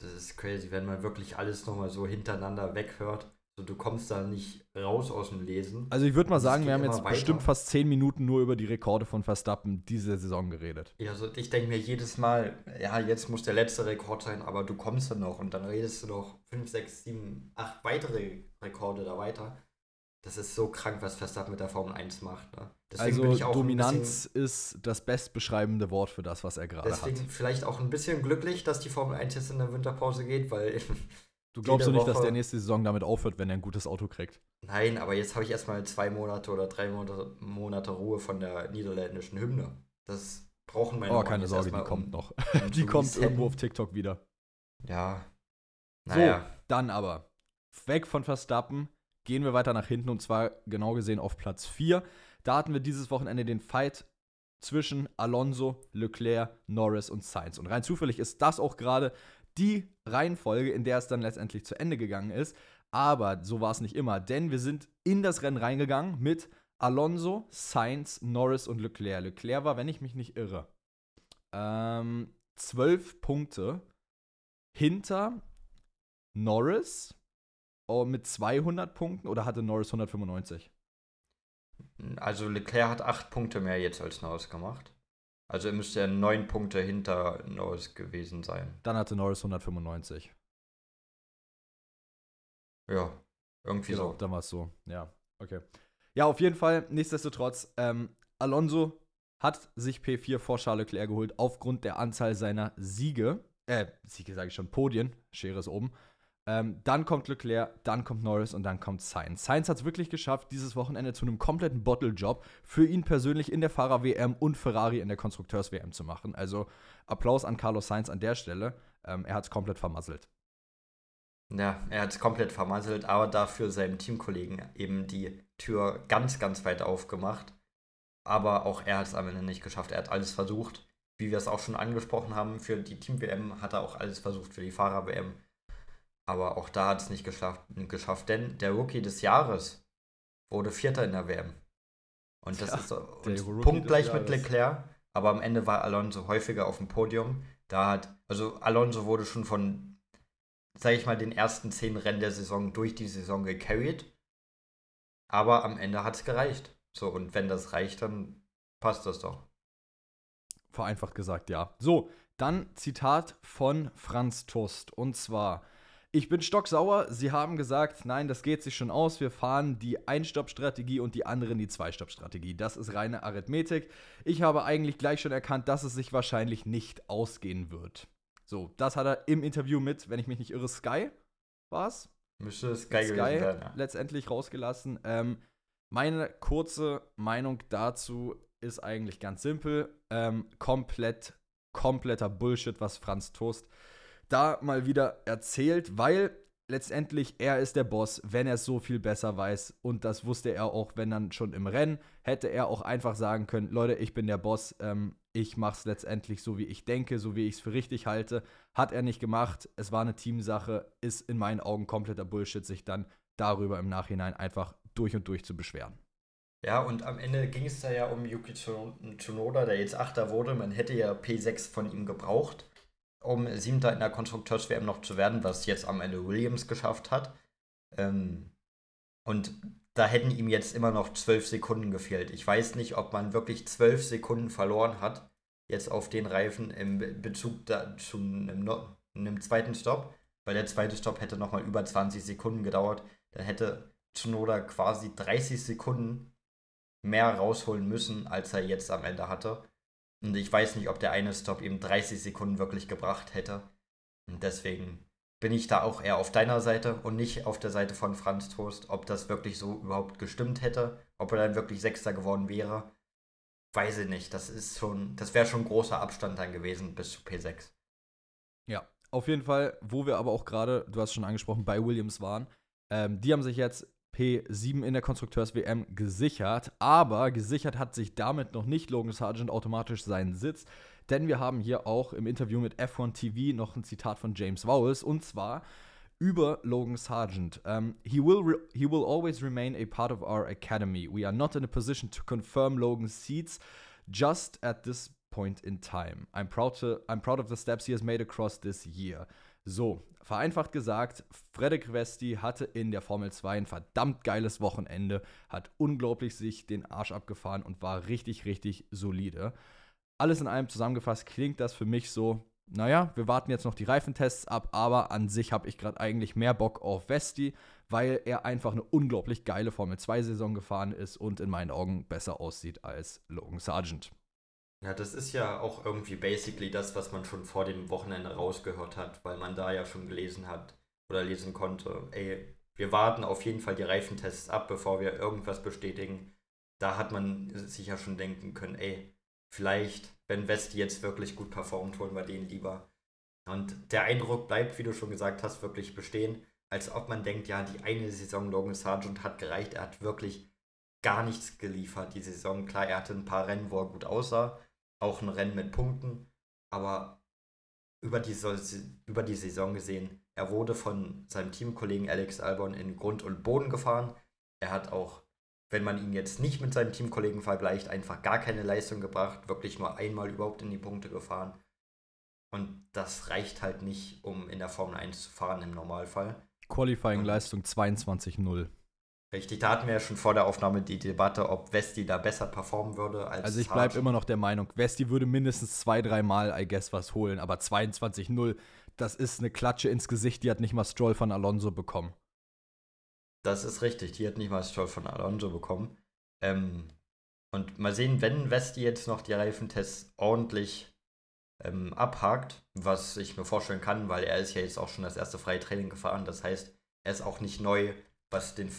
Das ist crazy, wenn man wirklich alles nochmal so hintereinander weghört. So, du kommst da nicht raus aus dem Lesen. Also ich würde mal sagen, wir haben jetzt weiter. bestimmt fast zehn Minuten nur über die Rekorde von Verstappen diese Saison geredet. Ja, also ich denke mir jedes Mal, ja, jetzt muss der letzte Rekord sein, aber du kommst dann noch und dann redest du noch fünf, sechs, sieben, acht weitere Rekorde da weiter. Das ist so krank, was Verstappen mit der Formel 1 macht. Ne? also Dominanz ist das bestbeschreibende Wort für das, was er gerade hat. Deswegen vielleicht auch ein bisschen glücklich, dass die Formel 1 jetzt in der Winterpause geht, weil Du glaubst du nicht, Woche, dass der nächste Saison damit aufhört, wenn er ein gutes Auto kriegt? Nein, aber jetzt habe ich erstmal zwei Monate oder drei Monate, Monate, Ruhe von der niederländischen Hymne. Das brauchen meine Oh, keine Sorge, die kommt noch. Um die kommt irgendwo auf TikTok wieder. Ja. Naja. So, dann aber. Weg von Verstappen, gehen wir weiter nach hinten und zwar genau gesehen auf Platz 4. Da hatten wir dieses Wochenende den Fight zwischen Alonso, Leclerc, Norris und Sainz. Und rein zufällig ist das auch gerade die Reihenfolge, in der es dann letztendlich zu Ende gegangen ist. Aber so war es nicht immer, denn wir sind in das Rennen reingegangen mit Alonso, Sainz, Norris und Leclerc. Leclerc war, wenn ich mich nicht irre, ähm, zwölf Punkte hinter Norris oh, mit 200 Punkten oder hatte Norris 195? Also Leclerc hat acht Punkte mehr jetzt als Norris gemacht. Also er müsste ja neun Punkte hinter Norris gewesen sein. Dann hatte Norris 195. Ja, irgendwie genau, so. Dann war es so, ja. Okay. Ja, auf jeden Fall, nichtsdestotrotz, ähm, Alonso hat sich P4 vor Charles Leclerc geholt aufgrund der Anzahl seiner Siege. Äh, Siege sage ich schon, Podien, Schere ist oben. Ähm, dann kommt Leclerc, dann kommt Norris und dann kommt Sainz. Sainz hat es wirklich geschafft, dieses Wochenende zu einem kompletten Bottle-Job für ihn persönlich in der Fahrer-WM und Ferrari in der Konstrukteurs-WM zu machen. Also Applaus an Carlos Sainz an der Stelle. Ähm, er hat es komplett vermasselt. Ja, er hat es komplett vermasselt, aber dafür seinem Teamkollegen eben die Tür ganz, ganz weit aufgemacht. Aber auch er hat es am Ende nicht geschafft. Er hat alles versucht. Wie wir es auch schon angesprochen haben, für die Team-WM hat er auch alles versucht, für die Fahrer-WM aber auch da hat es nicht geschafft, geschafft, denn der Rookie des Jahres wurde Vierter in der WM. Und das ja, ist so, punktgleich mit Leclerc, aber am Ende war Alonso häufiger auf dem Podium. Da hat, also Alonso wurde schon von, sage ich mal, den ersten zehn Rennen der Saison durch die Saison gecarried. Aber am Ende hat es gereicht. So, und wenn das reicht, dann passt das doch. Vereinfacht gesagt, ja. So, dann Zitat von Franz Tost. Und zwar, ich bin stocksauer. Sie haben gesagt, nein, das geht sich schon aus. Wir fahren die Ein-Stopp-Strategie und die anderen die Zwei-Stopp-Strategie. Das ist reine Arithmetik. Ich habe eigentlich gleich schon erkannt, dass es sich wahrscheinlich nicht ausgehen wird. So, das hat er im Interview mit, wenn ich mich nicht irre, Sky war es? Müsste Sky, Sky gewesen sein, ja. letztendlich rausgelassen. Ähm, meine kurze Meinung dazu ist eigentlich ganz simpel. Ähm, komplett, kompletter Bullshit, was Franz Toast da mal wieder erzählt, weil letztendlich er ist der Boss, wenn er es so viel besser weiß. Und das wusste er auch, wenn dann schon im Rennen. Hätte er auch einfach sagen können: Leute, ich bin der Boss, ähm, ich mache es letztendlich so, wie ich denke, so wie ich es für richtig halte. Hat er nicht gemacht. Es war eine Teamsache, ist in meinen Augen kompletter Bullshit, sich dann darüber im Nachhinein einfach durch und durch zu beschweren. Ja, und am Ende ging es da ja um Yuki Tsunoda, der jetzt Achter wurde. Man hätte ja P6 von ihm gebraucht um Siebter in der Konstrukteurs-WM noch zu werden, was jetzt am Ende Williams geschafft hat. Ähm, und da hätten ihm jetzt immer noch zwölf Sekunden gefehlt. Ich weiß nicht, ob man wirklich zwölf Sekunden verloren hat, jetzt auf den Reifen im Bezug da, zu einem, einem zweiten Stopp, weil der zweite Stopp hätte nochmal über 20 Sekunden gedauert. Dann hätte Tsunoda quasi 30 Sekunden mehr rausholen müssen, als er jetzt am Ende hatte. Und ich weiß nicht, ob der eine Stop eben 30 Sekunden wirklich gebracht hätte. Und deswegen bin ich da auch eher auf deiner Seite und nicht auf der Seite von Franz Toast, ob das wirklich so überhaupt gestimmt hätte, ob er dann wirklich Sechster geworden wäre. Weiß ich nicht. Das ist schon, das wäre schon großer Abstand dann gewesen bis zu P6. Ja, auf jeden Fall, wo wir aber auch gerade, du hast schon angesprochen, bei Williams waren. Ähm, die haben sich jetzt P7 in der Konstrukteurs-WM gesichert, aber gesichert hat sich damit noch nicht Logan Sargent automatisch seinen Sitz, denn wir haben hier auch im Interview mit F1 TV noch ein Zitat von James Vowles und zwar über Logan Sargent. Um, he, will he will always remain a part of our academy. We are not in a position to confirm Logan's seats just at this point in time. I'm proud, to, I'm proud of the steps he has made across this year. So, vereinfacht gesagt, Frederik Westi hatte in der Formel 2 ein verdammt geiles Wochenende, hat unglaublich sich den Arsch abgefahren und war richtig, richtig solide. Alles in allem zusammengefasst klingt das für mich so, naja, wir warten jetzt noch die Reifentests ab, aber an sich habe ich gerade eigentlich mehr Bock auf Westi, weil er einfach eine unglaublich geile Formel 2-Saison gefahren ist und in meinen Augen besser aussieht als Logan Sargent. Ja, das ist ja auch irgendwie basically das, was man schon vor dem Wochenende rausgehört hat, weil man da ja schon gelesen hat oder lesen konnte, ey, wir warten auf jeden Fall die Reifentests ab, bevor wir irgendwas bestätigen. Da hat man sich ja schon denken können, ey, vielleicht, wenn Westi jetzt wirklich gut performt, holen wir den lieber. Und der Eindruck bleibt, wie du schon gesagt hast, wirklich bestehen, als ob man denkt, ja, die eine Saison Logan Sargent hat gereicht, er hat wirklich gar nichts geliefert die Saison. Klar, er hatte ein paar Rennen, wo er gut aussah, auch ein Rennen mit Punkten, aber über die, über die Saison gesehen, er wurde von seinem Teamkollegen Alex Albon in Grund und Boden gefahren. Er hat auch, wenn man ihn jetzt nicht mit seinem Teamkollegen vergleicht, einfach gar keine Leistung gebracht, wirklich nur einmal überhaupt in die Punkte gefahren. Und das reicht halt nicht, um in der Formel 1 zu fahren im Normalfall. Qualifying-Leistung 22-0. Richtig, da hatten wir ja schon vor der Aufnahme die Debatte, ob Westi da besser performen würde als Also ich bleibe immer noch der Meinung, Westi würde mindestens zwei, dreimal, I guess, was holen, aber 22-0, das ist eine Klatsche ins Gesicht, die hat nicht mal Stroll von Alonso bekommen. Das ist richtig, die hat nicht mal Stroll von Alonso bekommen. Ähm, und mal sehen, wenn Westi jetzt noch die Reifentests ordentlich ähm, abhakt, was ich mir vorstellen kann, weil er ist ja jetzt auch schon das erste freie Training gefahren, das heißt, er ist auch nicht neu was, den,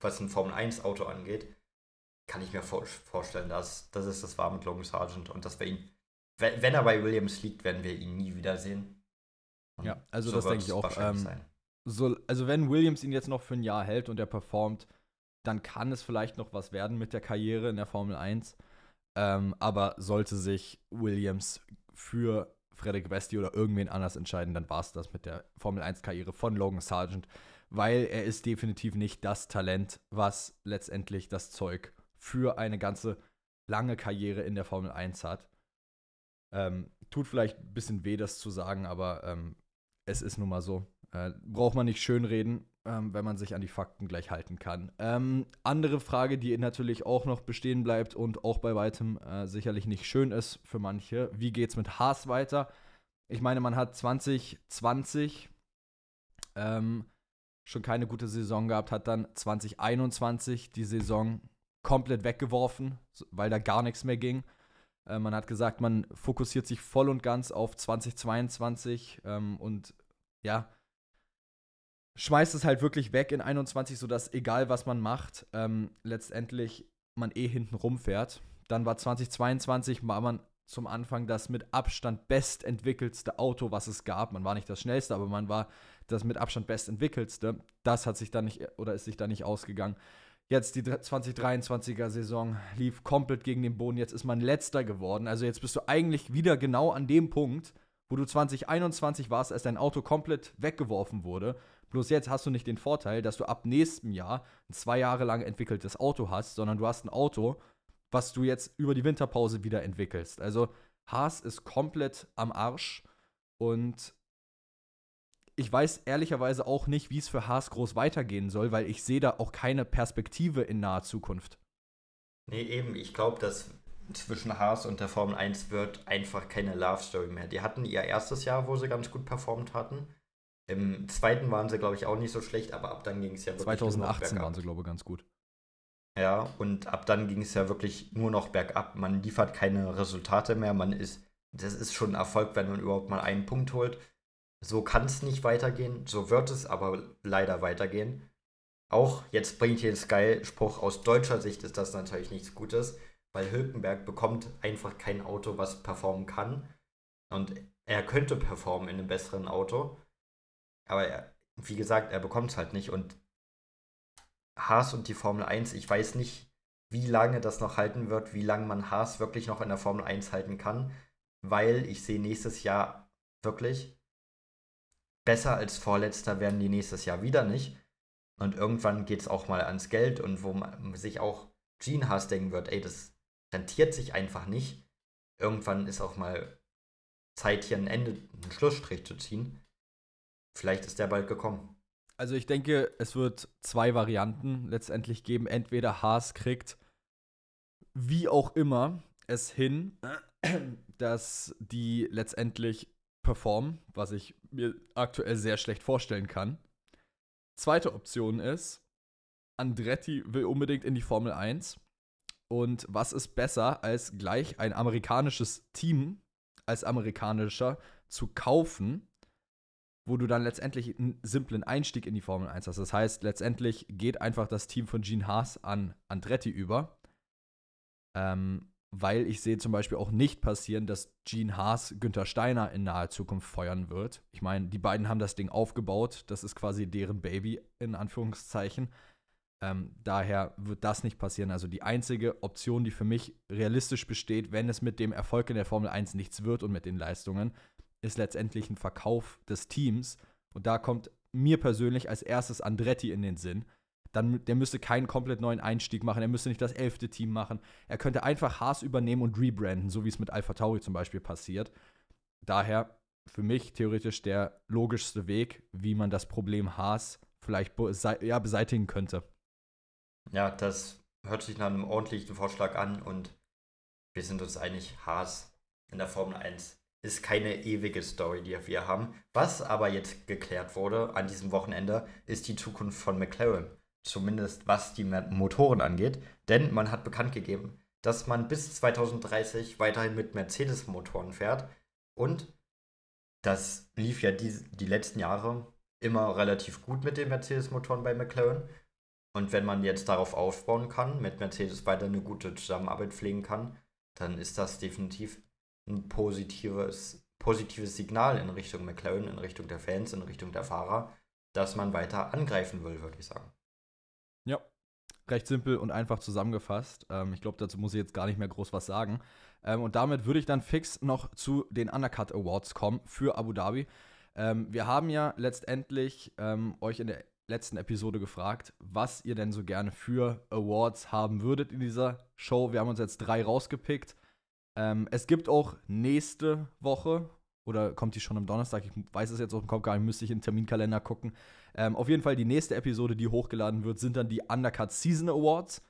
was ein Formel-1-Auto angeht, kann ich mir vor, vorstellen, dass das ist das war mit Logan Sargent und dass wir ihn, wenn, wenn er bei Williams liegt, werden wir ihn nie wiedersehen. Und ja, also so das denke ich auch. Ähm, so, also wenn Williams ihn jetzt noch für ein Jahr hält und er performt, dann kann es vielleicht noch was werden mit der Karriere in der Formel 1. Ähm, aber sollte sich Williams für Frederick Westi oder irgendwen anders entscheiden, dann war es das mit der Formel 1-Karriere von Logan Sargent weil er ist definitiv nicht das Talent, was letztendlich das Zeug für eine ganze lange Karriere in der Formel 1 hat. Ähm, tut vielleicht ein bisschen weh, das zu sagen, aber ähm, es ist nun mal so. Äh, braucht man nicht schönreden, ähm, wenn man sich an die Fakten gleich halten kann. Ähm, andere Frage, die natürlich auch noch bestehen bleibt und auch bei weitem äh, sicherlich nicht schön ist für manche: Wie geht's mit Haas weiter? Ich meine, man hat 2020 ähm, schon keine gute Saison gehabt, hat dann 2021 die Saison komplett weggeworfen, weil da gar nichts mehr ging. Äh, man hat gesagt, man fokussiert sich voll und ganz auf 2022 ähm, und ja, schmeißt es halt wirklich weg in 21, sodass egal was man macht, ähm, letztendlich man eh hinten rumfährt. Dann war 2022, war man zum Anfang das mit Abstand bestentwickelste Auto, was es gab. Man war nicht das schnellste, aber man war das mit Abstand bestentwickelste. Das hat sich dann nicht oder ist sich da nicht ausgegangen. Jetzt die 2023er Saison lief komplett gegen den Boden. Jetzt ist man letzter geworden. Also jetzt bist du eigentlich wieder genau an dem Punkt, wo du 2021 warst, als dein Auto komplett weggeworfen wurde. Bloß jetzt hast du nicht den Vorteil, dass du ab nächstem Jahr ein zwei Jahre lang entwickeltes Auto hast, sondern du hast ein Auto, was du jetzt über die Winterpause wieder entwickelst. Also Haas ist komplett am Arsch und ich weiß ehrlicherweise auch nicht, wie es für Haas groß weitergehen soll, weil ich sehe da auch keine Perspektive in naher Zukunft. Nee, eben, ich glaube, dass zwischen Haas und der Formel 1 wird einfach keine Love Story mehr. Die hatten ihr erstes Jahr, wo sie ganz gut performt hatten. Im zweiten waren sie, glaube ich, auch nicht so schlecht, aber ab dann ging es ja wirklich 2018 waren sie, glaube ich, ganz gut. Ja, und ab dann ging es ja wirklich nur noch bergab. Man liefert keine Resultate mehr. Man ist, das ist schon ein Erfolg, wenn man überhaupt mal einen Punkt holt. So kann es nicht weitergehen. So wird es aber leider weitergehen. Auch jetzt bringt hier den Sky-Spruch aus deutscher Sicht ist das natürlich nichts Gutes, weil Hülkenberg bekommt einfach kein Auto, was performen kann. Und er könnte performen in einem besseren Auto. Aber er, wie gesagt, er bekommt es halt nicht. Und Haas und die Formel 1, ich weiß nicht, wie lange das noch halten wird, wie lange man Haas wirklich noch in der Formel 1 halten kann, weil ich sehe nächstes Jahr wirklich besser als Vorletzter werden die nächstes Jahr wieder nicht. Und irgendwann geht es auch mal ans Geld und wo man sich auch Gene Haas denken wird, ey, das rentiert sich einfach nicht. Irgendwann ist auch mal Zeit, hier ein Ende, einen Schlussstrich zu ziehen. Vielleicht ist der bald gekommen. Also ich denke, es wird zwei Varianten letztendlich geben. Entweder Haas kriegt, wie auch immer, es hin, dass die letztendlich performen, was ich mir aktuell sehr schlecht vorstellen kann. Zweite Option ist, Andretti will unbedingt in die Formel 1. Und was ist besser, als gleich ein amerikanisches Team als amerikanischer zu kaufen, wo du dann letztendlich einen simplen Einstieg in die Formel 1 hast. Das heißt, letztendlich geht einfach das Team von Gene Haas an Andretti über. Ähm, weil ich sehe zum Beispiel auch nicht passieren, dass Gene Haas Günther Steiner in naher Zukunft feuern wird. Ich meine, die beiden haben das Ding aufgebaut. Das ist quasi deren Baby, in Anführungszeichen. Ähm, daher wird das nicht passieren. Also die einzige Option, die für mich realistisch besteht, wenn es mit dem Erfolg in der Formel 1 nichts wird und mit den Leistungen, ist letztendlich ein Verkauf des Teams. Und da kommt mir persönlich als erstes Andretti in den Sinn. Dann, der müsste keinen komplett neuen Einstieg machen, er müsste nicht das elfte Team machen. Er könnte einfach Haas übernehmen und rebranden, so wie es mit Alpha Tauri zum Beispiel passiert. Daher für mich theoretisch der logischste Weg, wie man das Problem Haas vielleicht be ja, beseitigen könnte. Ja, das hört sich nach einem ordentlichen Vorschlag an und wir sind uns einig, Haas in der Formel 1 ist keine ewige Story, die wir haben. Was aber jetzt geklärt wurde an diesem Wochenende, ist die Zukunft von McLaren. Zumindest was die Motoren angeht. Denn man hat bekannt gegeben, dass man bis 2030 weiterhin mit Mercedes-Motoren fährt. Und das lief ja die, die letzten Jahre immer relativ gut mit den Mercedes-Motoren bei McLaren. Und wenn man jetzt darauf aufbauen kann, mit Mercedes weiter eine gute Zusammenarbeit pflegen kann, dann ist das definitiv ein positives, positives Signal in Richtung McLaren, in Richtung der Fans, in Richtung der Fahrer, dass man weiter angreifen will, würde ich sagen. Recht simpel und einfach zusammengefasst. Ähm, ich glaube, dazu muss ich jetzt gar nicht mehr groß was sagen. Ähm, und damit würde ich dann fix noch zu den Undercut Awards kommen für Abu Dhabi. Ähm, wir haben ja letztendlich ähm, euch in der letzten Episode gefragt, was ihr denn so gerne für Awards haben würdet in dieser Show. Wir haben uns jetzt drei rausgepickt. Ähm, es gibt auch nächste Woche, oder kommt die schon am Donnerstag? Ich weiß es jetzt auf dem Kopf gar nicht, müsste ich in den Terminkalender gucken. Ähm, auf jeden Fall die nächste Episode, die hochgeladen wird, sind dann die Undercut Season Awards.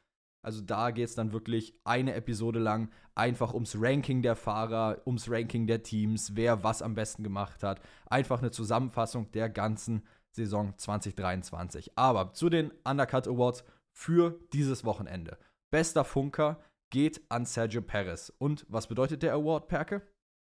Also da geht es dann wirklich eine Episode lang einfach ums Ranking der Fahrer, ums Ranking der Teams, wer was am besten gemacht hat. Einfach eine Zusammenfassung der ganzen Saison 2023. Aber zu den Undercut Awards für dieses Wochenende. Bester Funker geht an Sergio Perez. Und was bedeutet der Award, Perke?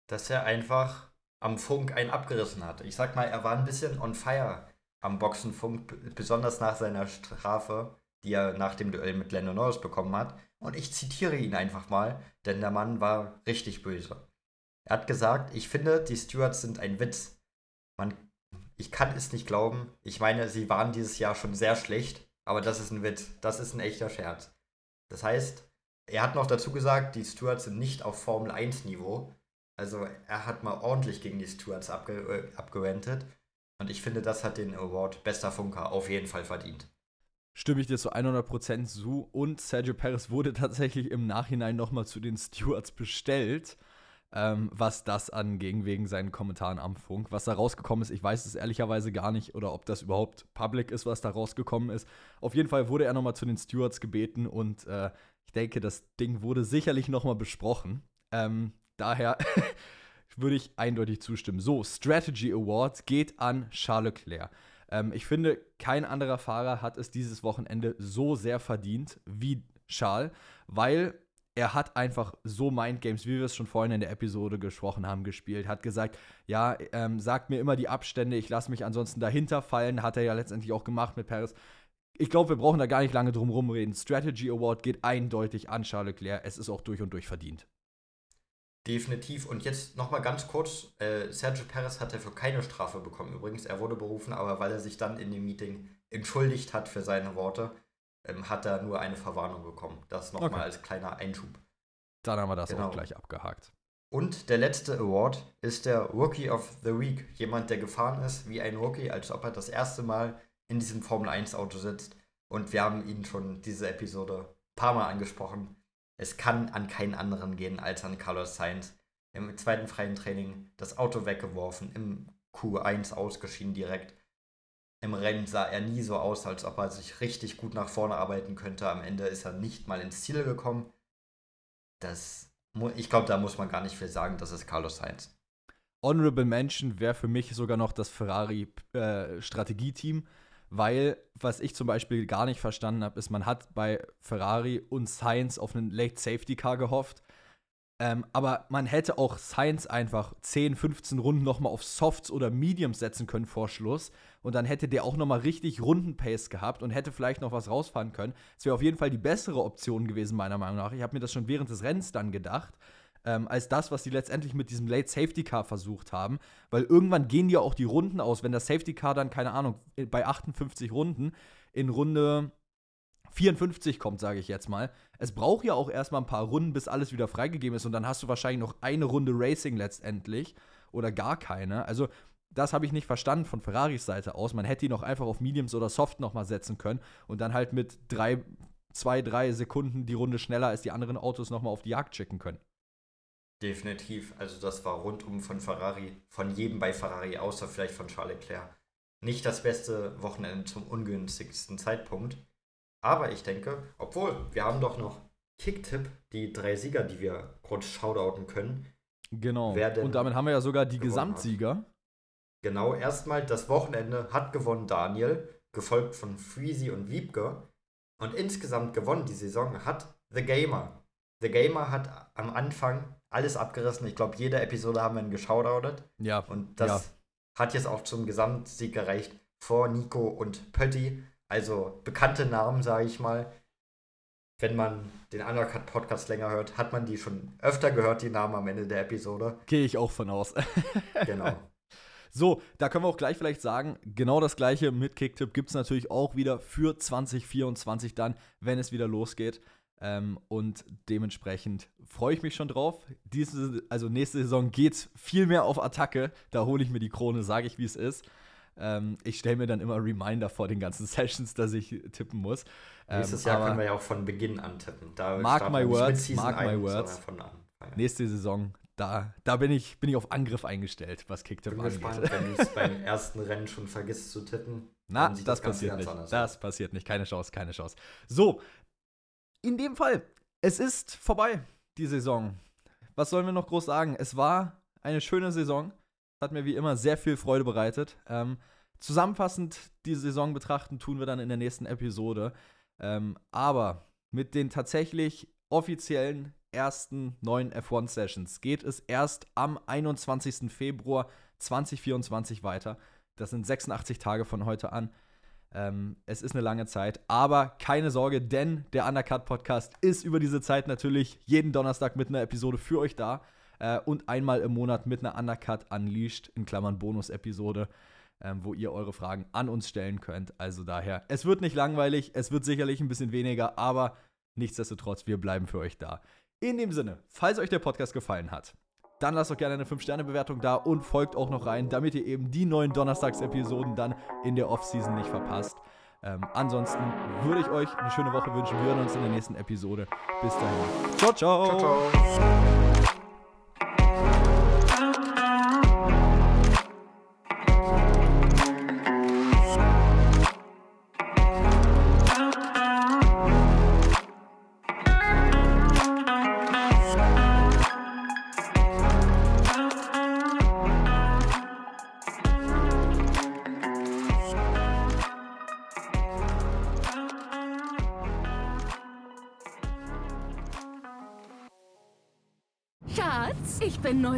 Dass er einfach am Funk einen abgerissen hat. Ich sag mal, er war ein bisschen on fire am Boxenfunk, besonders nach seiner Strafe, die er nach dem Duell mit Lando Norris bekommen hat. Und ich zitiere ihn einfach mal, denn der Mann war richtig böse. Er hat gesagt, ich finde, die Stewards sind ein Witz. Man, ich kann es nicht glauben. Ich meine, sie waren dieses Jahr schon sehr schlecht, aber das ist ein Witz. Das ist ein echter Scherz. Das heißt, er hat noch dazu gesagt, die Stewards sind nicht auf Formel 1 Niveau. Also er hat mal ordentlich gegen die Stewards abge äh, abgewendet. Und ich finde, das hat den Award Bester Funker auf jeden Fall verdient. Stimme ich dir zu 100% zu. Und Sergio Perez wurde tatsächlich im Nachhinein nochmal zu den Stewards bestellt. ähm, was das anging, wegen seinen Kommentaren am Funk. Was da rausgekommen ist, ich weiß es ehrlicherweise gar nicht oder ob das überhaupt public ist, was da rausgekommen ist. Auf jeden Fall wurde er nochmal zu den Stewards gebeten und äh, ich denke, das Ding wurde sicherlich nochmal besprochen. Ähm, daher würde ich eindeutig zustimmen. So, Strategy Award geht an Charles Leclerc. Ähm, ich finde, kein anderer Fahrer hat es dieses Wochenende so sehr verdient wie Charles, weil er hat einfach so Mindgames, wie wir es schon vorhin in der Episode gesprochen haben, gespielt. Hat gesagt, ja, ähm, sagt mir immer die Abstände, ich lasse mich ansonsten dahinter fallen. Hat er ja letztendlich auch gemacht mit Paris. Ich glaube, wir brauchen da gar nicht lange drum rumreden. Strategy Award geht eindeutig an Charles Leclerc. Es ist auch durch und durch verdient. Definitiv. Und jetzt nochmal ganz kurz: äh, Sergio Perez hat dafür keine Strafe bekommen. Übrigens, er wurde berufen, aber weil er sich dann in dem Meeting entschuldigt hat für seine Worte, ähm, hat er nur eine Verwarnung bekommen. Das nochmal okay. als kleiner Einschub. Dann haben wir das genau. auch gleich abgehakt. Und der letzte Award ist der Rookie of the Week. Jemand, der gefahren ist wie ein Rookie, als ob er das erste Mal in diesem Formel 1 Auto sitzt. Und wir haben ihn schon diese Episode ein paar Mal angesprochen. Es kann an keinen anderen gehen als an Carlos Sainz. Im zweiten freien Training das Auto weggeworfen, im Q1 ausgeschieden direkt im Rennen sah er nie so aus, als ob er sich richtig gut nach vorne arbeiten könnte. Am Ende ist er nicht mal ins Ziel gekommen. Das, ich glaube, da muss man gar nicht viel sagen. Das ist Carlos Sainz. Honorable Mention wäre für mich sogar noch das Ferrari-Strategieteam, äh, weil was ich zum Beispiel gar nicht verstanden habe, ist, man hat bei Ferrari und Sainz auf einen Late Safety Car gehofft ähm, aber man hätte auch Science einfach 10, 15 Runden nochmal auf Softs oder Mediums setzen können vor Schluss. Und dann hätte der auch nochmal richtig Runden-Pace gehabt und hätte vielleicht noch was rausfahren können. Es wäre auf jeden Fall die bessere Option gewesen, meiner Meinung nach. Ich habe mir das schon während des Rennens dann gedacht. Ähm, als das, was die letztendlich mit diesem Late Safety Car versucht haben. Weil irgendwann gehen ja auch die Runden aus, wenn das Safety Car dann, keine Ahnung, bei 58 Runden in Runde 54 kommt, sage ich jetzt mal. Es braucht ja auch erstmal ein paar Runden, bis alles wieder freigegeben ist und dann hast du wahrscheinlich noch eine Runde Racing letztendlich oder gar keine. Also das habe ich nicht verstanden von Ferraris Seite aus. Man hätte ihn noch einfach auf Mediums oder Soft nochmal setzen können und dann halt mit drei, zwei, drei Sekunden die Runde schneller als die anderen Autos nochmal auf die Jagd schicken können. Definitiv. Also das war rundum von Ferrari, von jedem bei Ferrari, außer vielleicht von Charles Leclerc, nicht das beste Wochenende zum ungünstigsten Zeitpunkt. Aber ich denke, obwohl, wir haben doch noch Kicktipp, die drei Sieger, die wir kurz shoutouten können. Genau. Und damit haben wir ja sogar die Gesamtsieger. Hat. Genau, erstmal das Wochenende hat gewonnen Daniel, gefolgt von Freezy und Wiebke. Und insgesamt gewonnen die Saison hat The Gamer. The Gamer hat am Anfang alles abgerissen. Ich glaube, jede Episode haben wir ihn geschaudautet. Ja. Und das ja. hat jetzt auch zum Gesamtsieg gereicht vor Nico und Pötti. Also bekannte Namen, sage ich mal. Wenn man den Undercut-Podcast länger hört, hat man die schon öfter gehört, die Namen am Ende der Episode. Gehe ich auch von aus. genau. So, da können wir auch gleich vielleicht sagen, genau das gleiche mit Kicktipp gibt es natürlich auch wieder für 2024 dann, wenn es wieder losgeht. Ähm, und dementsprechend freue ich mich schon drauf. Diese, also nächste Saison geht es viel mehr auf Attacke. Da hole ich mir die Krone, sage ich, wie es ist. Ähm, ich stelle mir dann immer Reminder vor den ganzen Sessions, dass ich tippen muss. Ähm, Nächstes Jahr können wir ja auch von Beginn an tippen. Da mark my words, mark my words. Nächste Saison, da, da bin, ich, bin ich auf Angriff eingestellt, was Kicktipp angeht. Bin gespannt, wenn du es beim ersten Rennen schon vergisst zu tippen. Na, das, das passiert nicht. Das passiert nicht. Keine Chance, keine Chance. So, in dem Fall, es ist vorbei, die Saison. Was sollen wir noch groß sagen? Es war eine schöne Saison. Hat mir wie immer sehr viel Freude bereitet. Ähm, zusammenfassend die Saison betrachten tun wir dann in der nächsten Episode. Ähm, aber mit den tatsächlich offiziellen ersten neuen F1-Sessions geht es erst am 21. Februar 2024 weiter. Das sind 86 Tage von heute an. Ähm, es ist eine lange Zeit, aber keine Sorge, denn der Undercut Podcast ist über diese Zeit natürlich jeden Donnerstag mit einer Episode für euch da äh, und einmal im Monat mit einer Undercut Unleashed, in Klammern Bonus-Episode, ähm, wo ihr eure Fragen an uns stellen könnt. Also daher, es wird nicht langweilig, es wird sicherlich ein bisschen weniger, aber nichtsdestotrotz, wir bleiben für euch da. In dem Sinne, falls euch der Podcast gefallen hat, dann lasst doch gerne eine 5-Sterne-Bewertung da und folgt auch noch rein, damit ihr eben die neuen Donnerstags-Episoden dann in der Off-Season nicht verpasst. Ähm, ansonsten würde ich euch eine schöne Woche wünschen. Wir hören uns in der nächsten Episode. Bis dahin. Ciao, ciao. ciao, ciao.